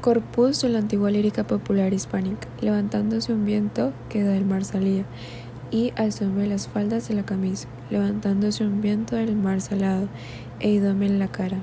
Corpus de la antigua lírica popular hispánica, levantándose un viento que del mar salía, y alzóme las faldas de la camisa, levantándose un viento del mar salado, e idóme en la cara.